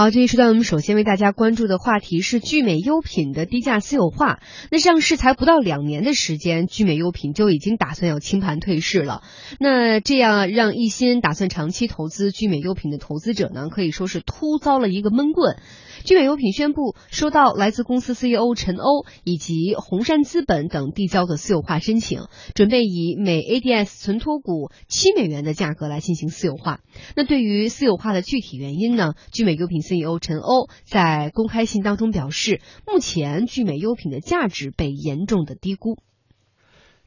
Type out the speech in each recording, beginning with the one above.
好，这一时段我们首先为大家关注的话题是聚美优品的低价私有化。那上市才不到两年的时间，聚美优品就已经打算要清盘退市了。那这样让一心打算长期投资聚美优品的投资者呢，可以说是突遭了一个闷棍。聚美优品宣布收到来自公司 CEO 陈欧以及红杉资本等递交的私有化申请，准备以每 ADS 存托股七美元的价格来进行私有化。那对于私有化的具体原因呢？聚美优品 CEO 陈欧在公开信当中表示，目前聚美优品的价值被严重的低估。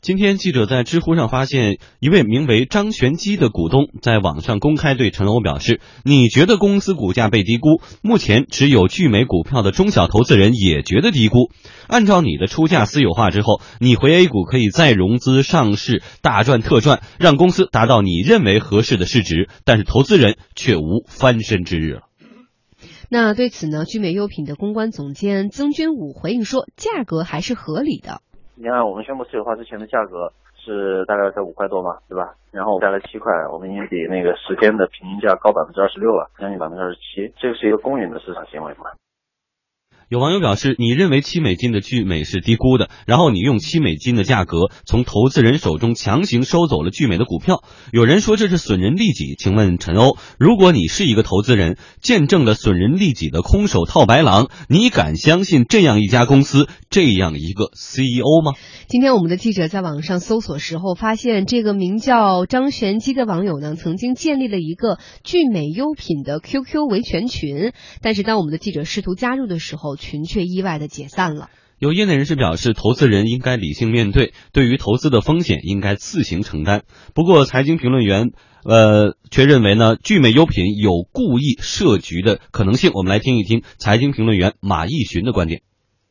今天，记者在知乎上发现一位名为张玄基的股东在网上公开对陈欧表示：“你觉得公司股价被低估？目前持有聚美股票的中小投资人也觉得低估。按照你的出价私有化之后，你回 A 股可以再融资上市，大赚特赚，让公司达到你认为合适的市值，但是投资人却无翻身之日了。”那对此呢，聚美优品的公关总监曾军武回应说：“价格还是合理的。”你看，我们宣布私有化之前的价格是大概在五块多嘛，对吧？然后我加了七块，我们已经比那个时间的平均价高百分之二十六了，将近百分之二十七。这个是一个公允的市场行为嘛？有网友表示，你认为七美金的聚美是低估的，然后你用七美金的价格从投资人手中强行收走了聚美的股票。有人说这是损人利己，请问陈欧，如果你是一个投资人，见证了损人利己的空手套白狼，你敢相信这样一家公司这样一个 CEO 吗？今天我们的记者在网上搜索时候，发现这个名叫张玄机的网友呢，曾经建立了一个聚美优品的 QQ 维权群，但是当我们的记者试图加入的时候，群却意外的解散了。有业内人士表示，投资人应该理性面对，对于投资的风险应该自行承担。不过，财经评论员呃却认为呢，聚美优品有故意设局的可能性。我们来听一听财经评论员马毅寻的观点。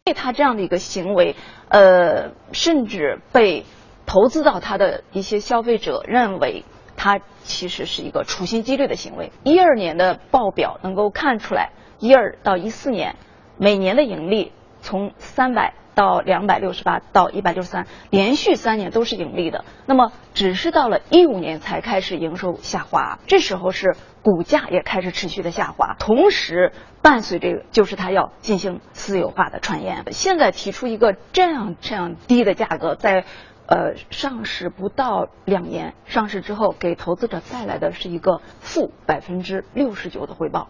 对他这样的一个行为，呃，甚至被投资到他的一些消费者认为，他其实是一个处心积虑的行为。一二年的报表能够看出来，一二到一四年每年的盈利从三百到两百六十八到一百六十三，连续三年都是盈利的。那么，只是到了一五年才开始营收下滑，这时候是股价也开始持续的下滑，同时。伴随这个就是他要进行私有化的传言。现在提出一个这样这样低的价格，在呃上市不到两年，上市之后给投资者带来的是一个负百分之六十九的回报。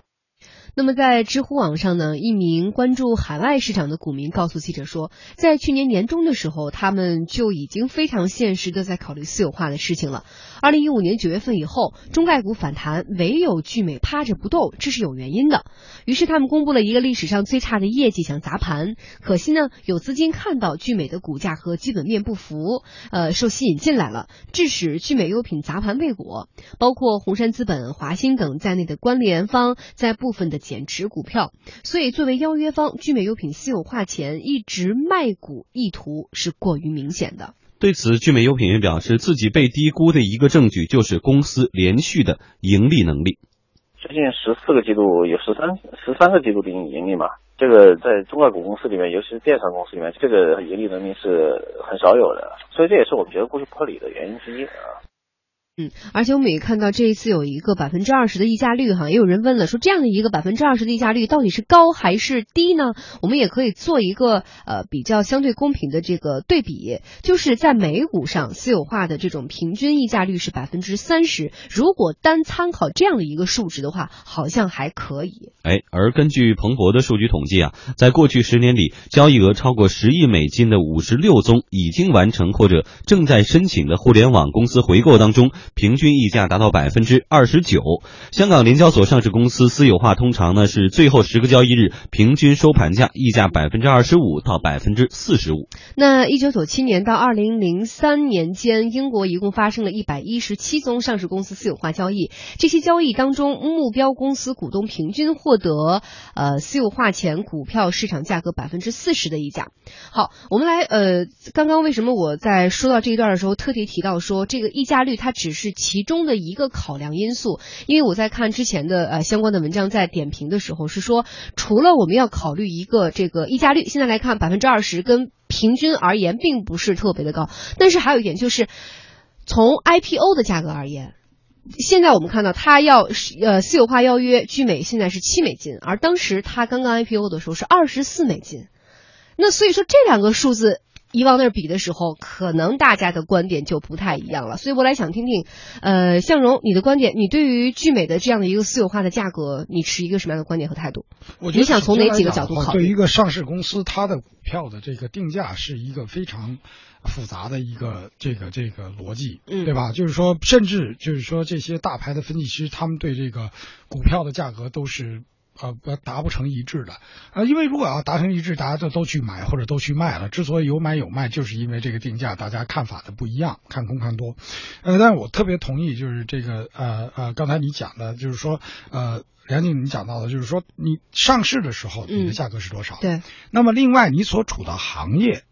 那么在知乎网上呢，一名关注海外市场的股民告诉记者说，在去年年中的时候，他们就已经非常现实的在考虑私有化的事情了。二零一五年九月份以后，中概股反弹，唯有聚美趴着不动，这是有原因的。于是他们公布了一个历史上最差的业绩，想砸盘。可惜呢，有资金看到聚美的股价和基本面不符，呃，受吸引进来了，致使聚美优品砸盘未果。包括红杉资本、华兴等在内的关联方在部分的。减持股票，所以作为邀约方，聚美优品私有化前一直卖股意图是过于明显的。对此，聚美优品也表示，自己被低估的一个证据就是公司连续的盈利能力。最近十四个季度有十三十三个季度的盈利嘛？这个在中概股公司里面，尤其是电商公司里面，这个盈利能力是很少有的，所以这也是我们觉得过去破理的原因之一啊。嗯，而且我们也看到这一次有一个百分之二十的溢价率哈，也有人问了，说这样的一个百分之二十的溢价率到底是高还是低呢？我们也可以做一个呃比较相对公平的这个对比，就是在美股上私有化的这种平均溢价率是百分之三十，如果单参考这样的一个数值的话，好像还可以。哎，而根据彭博的数据统计啊，在过去十年里，交易额超过十亿美金的五十六宗已经完成或者正在申请的互联网公司回购当中。平均溢价达到百分之二十九。香港联交所上市公司私有化通常呢是最后十个交易日平均收盘价溢价百分之二十五到百分之四十五。那一九九七年到二零零三年间，英国一共发生了一百一十七宗上市公司私有化交易。这些交易当中，目标公司股东平均获得呃私有化前股票市场价格百分之四十的溢价。好，我们来呃，刚刚为什么我在说到这一段的时候特地提到说这个溢价率它只是其中的一个考量因素，因为我在看之前的呃相关的文章，在点评的时候是说，除了我们要考虑一个这个溢价率，现在来看百分之二十跟平均而言并不是特别的高，但是还有一点就是，从 IPO 的价格而言，现在我们看到它要呃私有化邀约聚美现在是七美金，而当时它刚刚 IPO 的时候是二十四美金。那所以说这两个数字一往那儿比的时候，可能大家的观点就不太一样了。所以我来想听听，呃，向荣你的观点，你对于聚美的这样的一个私有化的价格，你持一个什么样的观点和态度？我觉得你想从哪几个角度考虑？对一个上市公司，它的股票的这个定价是一个非常复杂的一个这个这个逻辑，嗯对吧？就是说，甚至就是说，这些大牌的分析师，他们对这个股票的价格都是。呃，不达不成一致的，呃，因为如果要达成一致，大家都都去买或者都去卖了。之所以有买有卖，就是因为这个定价大家看法的不一样，看空看多。呃，但是我特别同意，就是这个呃呃，刚才你讲的，就是说呃，梁静你讲到的，就是说你上市的时候你的嗯价格是多少？对，那么另外你所处的行业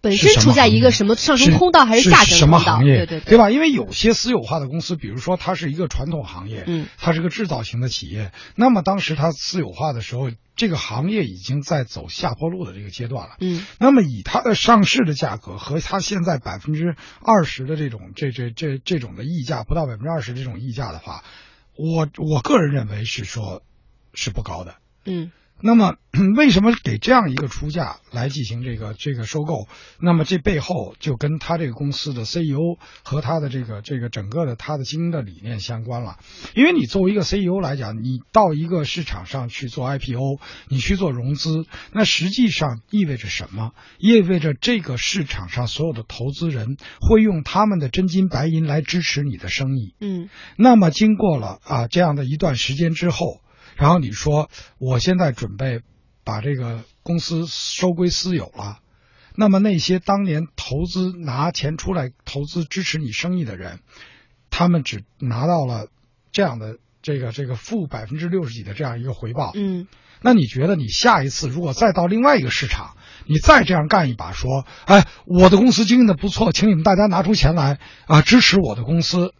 本身处在一个什么上升通道还是下降什么？行业？对对吧？因为有些私有化的公司，比如说它是一个传统行业，嗯，它是个制造型的企业，那么当时它私有化的时候，这个行业已经在走下坡路的这个阶段了。嗯那么以它的上市的价格和它现在百分之二十的这种这这这这种的溢价，不到百分之二十这种溢价的话，我我个人认为是说是不高的。嗯那么 为什么给这样一个出价来进行这个这个收购？那么这背后就跟他这个公司的 CEO 和他的这个这个整个的他的经营的理念相关了。因为你作为一个 CEO 来讲，你到一个市场上去做 IPO，你去做融资，那实际上意味着什么？意味着这个市场上所有的投资人会用他们的真金白银来支持你的生意。嗯那么经过了啊这样的一段时间之后，然后你说我现在准备把这个公司收归私有了，那么那些当年投资拿钱出来投资支持你生意的人，他们只拿到了这样的这个这个负百分之六十几的这样一个回报。嗯那你觉得你下一次如果再到另外一个市场，你再这样干一把，说，哎，我的公司经营的不错，请你们大家拿出钱来啊支持我的公司，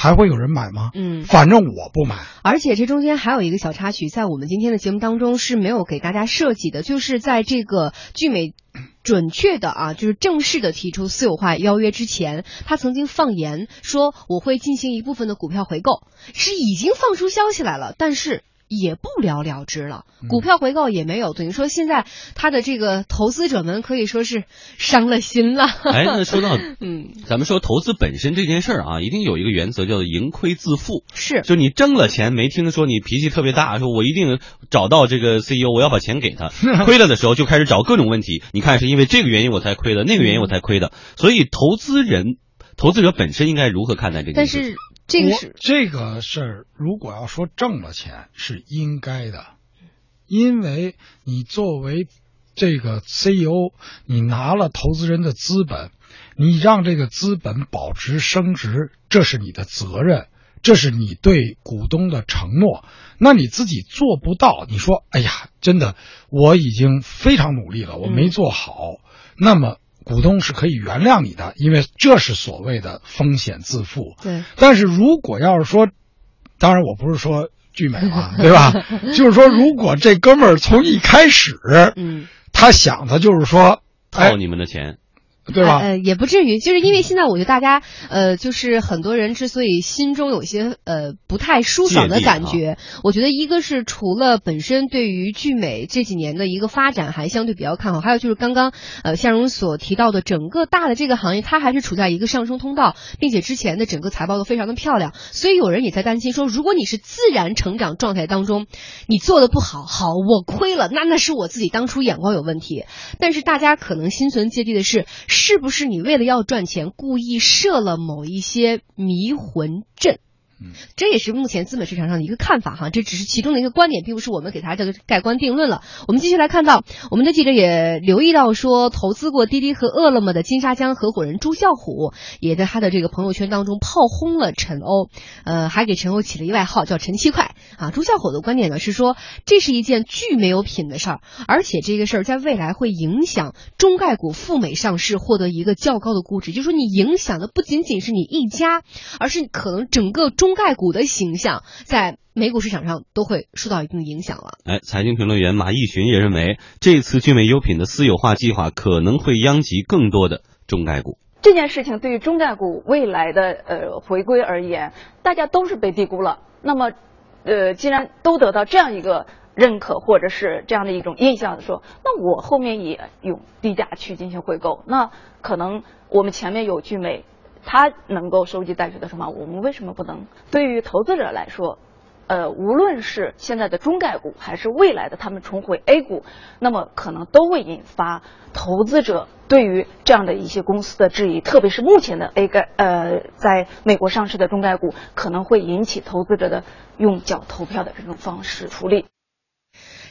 还会有人买吗？嗯。反正我不买。而且这中间还有一个小插曲，在我们今天的节目当中是没有给大家设计的，就是在这个聚美准确的啊，就是正式的提出私有化邀约之前，他曾经放言说我会进行一部分的股票回购，是已经放出消息来了，但是。也不了了之了，股票回购也没有，等于说现在他的这个投资者们可以说是伤了心了。哎，那说到 嗯，咱们说投资本身这件事儿啊，一定有一个原则叫做盈亏自负。是，就你挣了钱，没听说你脾气特别大，说我一定找到这个 CEO，我要把钱给他。亏了的时候就开始找各种问题，你看是因为这个原因我才亏的，那个原因我才亏的。所以投资人、投资者本身应该如何看待这件但事？是这个是这个事儿，如果要说挣了钱是应该的，因为你作为这个 CEO，你拿了投资人的资本，你让这个资本保值升值，这是你的责任，这是你对股东的承诺。那你自己做不到，你说，哎呀，真的，我已经非常努力了，我没做好，那么。股东是可以原谅你的，因为这是所谓的风险自负。对，但是如果要是说，当然我不是说聚美啊，对吧？就是说，如果这哥们儿从一开始，嗯，他想的就是说，哎套，你们的钱，对吧？呃，也不至于，就是因为现在我觉得大家，呃，就是很多人之所以心中有些呃不太舒爽的感觉，我觉得一个是除了本身对于聚美这几年的一个发展还相对比较看好，还有就是刚刚呃向荣所提到的整个大的这个行业，它还是处在一个上升通道，并且之前的整个财报都非常的漂亮，所以有人也在担心说，如果你是自然成长状态当中，你做的不好，好我亏了，那那是我自己当初眼光有问题，但是大家可能心存芥蒂的是，是不是你为了要赚钱，故意设了某一些迷魂阵？这也是目前资本市场上的一个看法哈，这只是其中的一个观点，并不是我们给它这个盖棺定论了。我们继续来看到，我们的记者也留意到说，投资过滴滴和饿了么的金沙江合伙人朱啸虎，也在他的这个朋友圈当中炮轰了陈欧，呃，还给陈欧起了一个外号叫陈七块啊。朱啸虎的观点呢是说，这是一件巨没有品的事儿，而且这个事儿在未来会影响中概股赴美上市，获得一个较高的估值。就是说，你影响的不仅仅是你一家，而是可能整个中概股的形象在美股市场上都会受到一定影响了。哎，财经评论员马逸群也认为，这次聚美优品的私有化计划可能会殃及更多的中概股。这件事情对于中概股未来的呃回归而言，大家都是被低估了。那么，呃，既然都得到这样一个认可，或者是这样的一种印象，说那我后面也用低价去进行回购，那可能我们前面有聚美，它能够收集带血的筹码，我们为什么不能？对于投资者来说。呃，无论是现在的中概股，还是未来的他们重回 A 股，那么可能都会引发投资者对于这样的一些公司的质疑，特别是目前的 A 概呃，在美国上市的中概股，可能会引起投资者的用脚投票的这种方式处理。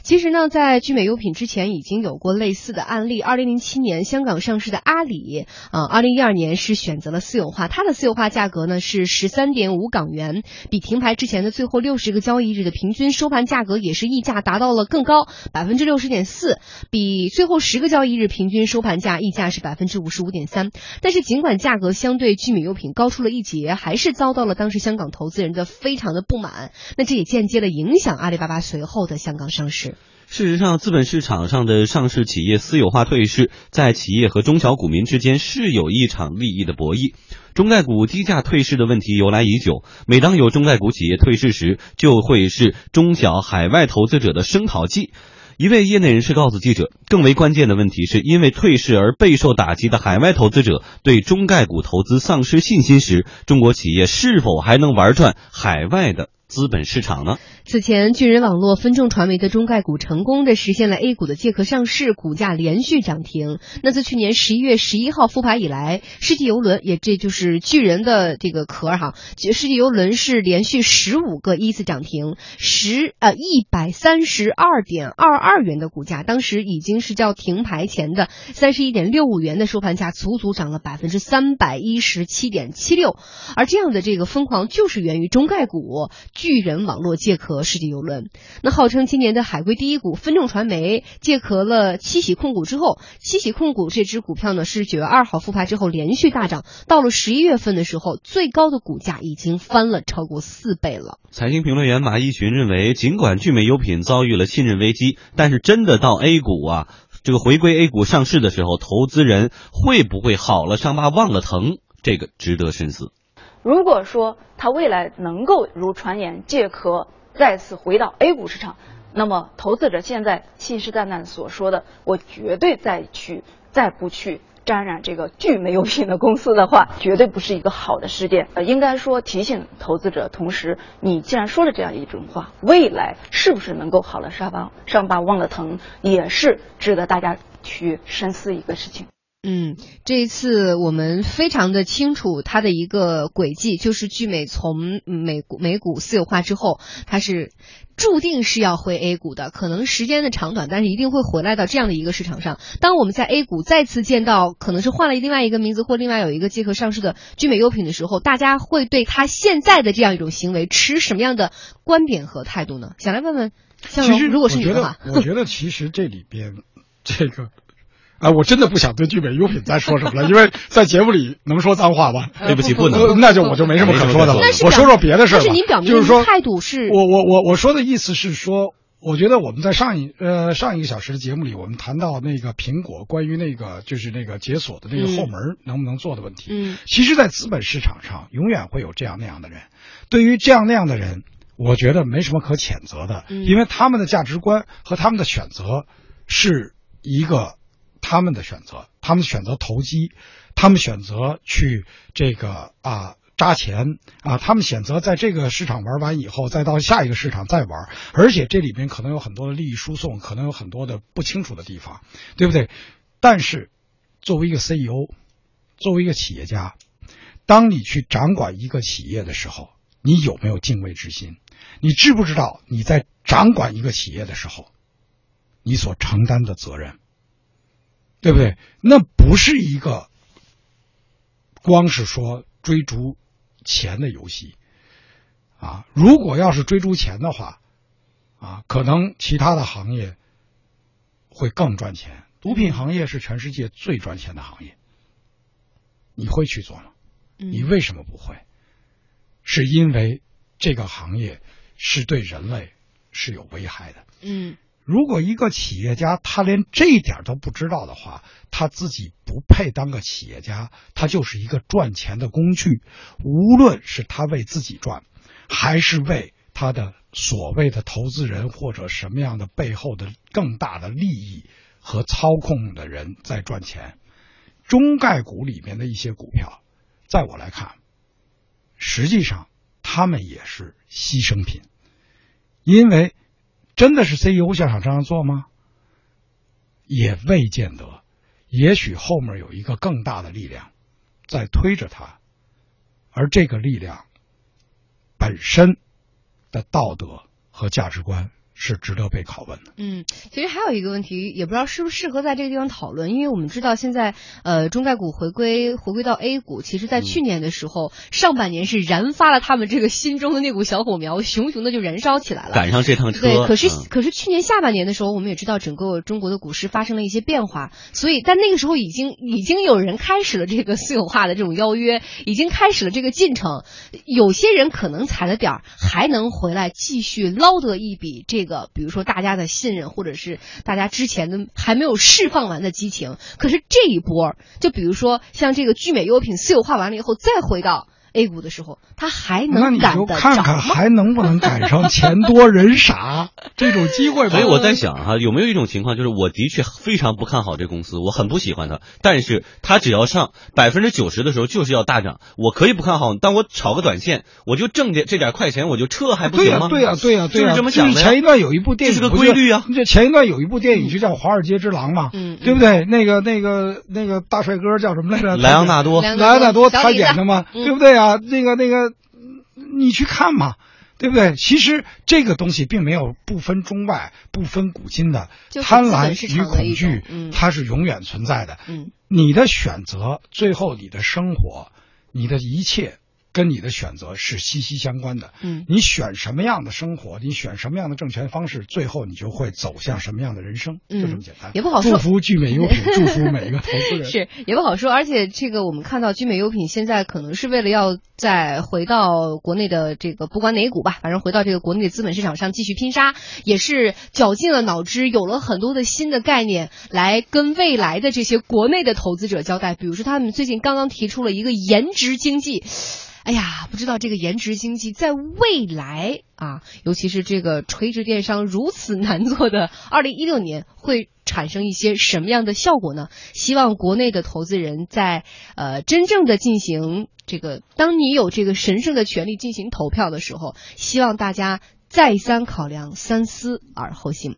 其实呢，在聚美优品之前已经有过类似的案例。二零零七年香港上市的阿里，啊，二零一二年是选择了私有化，它的私有化价格呢是十三点五港元，比停牌之前的最后六十个交易日的平均收盘价格也是溢价达到了更高百分之六十点四，比最后十个交易日平均收盘价溢价是百分之五十五点三。但是尽管价格相对聚美优品高出了一截，还是遭到了当时香港投资人的非常的不满。那这也间接的影响阿里巴巴随后的香港上市。事实上，资本市场上的上市企业私有化退市，在企业和中小股民之间是有一场利益的博弈。中概股低价退市的问题由来已久，每当有中概股企业退市时，就会是中小海外投资者的声讨剂。一位业内人士告诉记者，更为关键的问题是因为退市而备受打击的海外投资者对中概股投资丧失信心时，中国企业是否还能玩转海外的？资本市场呢？此前，巨人网络、分众传媒的中概股成功的实现了 A 股的借壳上市，股价连续涨停。那自去年十一月十一号复牌以来，世纪游轮也这就是巨人的这个壳哈，世纪游轮是连续十五个依次涨停，十呃一百三十二点二二元的股价，当时已经是叫停牌前的三十一点六五元的收盘价，足足涨了百分之三百一十七点七六。而这样的这个疯狂，就是源于中概股。巨人网络借壳世纪游轮，那号称今年的海归第一股分众传媒借壳了七喜控股之后，七喜控股这只股票呢是九月二号复牌之后连续大涨，到了十一月份的时候，最高的股价已经翻了超过四倍了。财经评论员马一群认为，尽管聚美优品遭遇了信任危机，但是真的到 A 股啊，这个回归 A 股上市的时候，投资人会不会好了伤疤忘了疼？这个值得深思。如果说它未来能够如传言借壳再次回到 A 股市场，那么投资者现在信誓旦旦所说的，我绝对再去再不去沾染这个聚美优品的公司的话，绝对不是一个好的事件。呃，应该说提醒投资者，同时你既然说了这样一种话，未来是不是能够好了伤疤伤疤忘了疼，也是值得大家去深思一个事情。嗯，这一次我们非常的清楚它的一个轨迹，就是聚美从美股美股私有化之后，它是注定是要回 A 股的，可能时间的长短，但是一定会回来到这样的一个市场上。当我们在 A 股再次见到可能是换了另外一个名字或另外有一个结合上市的聚美优品的时候，大家会对它现在的这样一种行为持什么样的观点和态度呢？想来问问其实，如果是你的话，我觉得其实这里边这个。啊，我真的不想对聚美优品再说什么了，因为在节目里能说脏话吧？对不起，不能。那就我就没什么可说的了。我说说别的事儿。但是您表明态度是，我我我我说的意思是说，我觉得我们在上一呃上一个小时的节目里，我们谈到那个苹果关于那个就是那个解锁的那个后门能不能做的问题。嗯。其实，在资本市场上，永远会有这样那样的人。对于这样那样的人，我觉得没什么可谴责的，因为他们的价值观和他们的选择是一个。他们的选择，他们选择投机，他们选择去这个啊扎钱啊，他们选择在这个市场玩完以后，再到下一个市场再玩，而且这里边可能有很多的利益输送，可能有很多的不清楚的地方，对不对？但是，作为一个 CEO，作为一个企业家，当你去掌管一个企业的时候，你有没有敬畏之心？你知不知道你在掌管一个企业的时候，你所承担的责任？对不对？那不是一个光是说追逐钱的游戏啊！如果要是追逐钱的话，啊，可能其他的行业会更赚钱。毒品行业是全世界最赚钱的行业，你会去做吗？你为什么不会？是因为这个行业是对人类是有危害的。嗯。如果一个企业家他连这一点都不知道的话，他自己不配当个企业家，他就是一个赚钱的工具。无论是他为自己赚，还是为他的所谓的投资人或者什么样的背后的更大的利益和操控的人在赚钱，中概股里面的一些股票，在我来看，实际上他们也是牺牲品，因为。真的是 CEO 想这样做吗？也未见得，也许后面有一个更大的力量在推着他，而这个力量本身的道德和价值观。是值得被拷问的。嗯，其实还有一个问题，也不知道适不适合在这个地方讨论，因为我们知道现在呃中概股回归回归到 A 股，其实在去年的时候，上半年是燃发了他们这个心中的那股小火苗，熊熊的就燃烧起来了，赶上这趟车。对，可是可是去年下半年的时候，我们也知道整个中国的股市发生了一些变化，所以但那个时候已经已经有人开始了这个私有化的这种邀约，已经开始了这个进程，有些人可能踩了点儿，还能回来继续捞得一笔这。个，个比如说大家的信任，或者是大家之前的还没有释放完的激情，可是这一波，就比如说像这个聚美优品私有化完了以后，再回到。A 股的时候，他还能赶得看看还能不能赶上钱多人傻 这种机会。所以我在想哈，有没有一种情况，就是我的确非常不看好这公司，我很不喜欢它，但是它只要上百分之九十的时候就是要大涨，我可以不看好，但我炒个短线，我就挣点这点快钱，我就撤还不行吗？对呀，对呀，对呀，就是这么想的。前一段有一部电影是个规律啊，这前一段有一部电影就叫《华尔街之狼》嘛，嗯，对不对？那个那个那个大帅哥叫什么来着？莱昂纳多，莱昂纳多他演的嘛，对不对啊？那个那个。你去看嘛，对不对？其实这个东西并没有不分中外、不分古今的贪婪与恐惧，它是永远存在的。嗯，你的选择，最后你的生活，你的一切。跟你的选择是息息相关的。嗯，你选什么样的生活，你选什么样的挣钱方式，最后你就会走向什么样的人生。就这么简单。也不好说。祝福聚美优品，祝福每一个投资人。是也不好说。而且这个我们看到聚美优品现在可能是为了要再回到国内的这个不管哪股吧，反正回到这个国内的资本市场上继续拼杀，也是绞尽了脑汁，有了很多的新的概念来跟未来的这些国内的投资者交代。比如说他们最近刚刚提出了一个颜值经济。哎呀，不知道这个颜值经济在未来啊，尤其是这个垂直电商如此难做的 二零一六年，会产生一些什么样的效果呢？希望国内的投资人在呃真正的进行这个，当你有这个神圣的权利进行投票的时候，希望大家再三考量，三思而后行。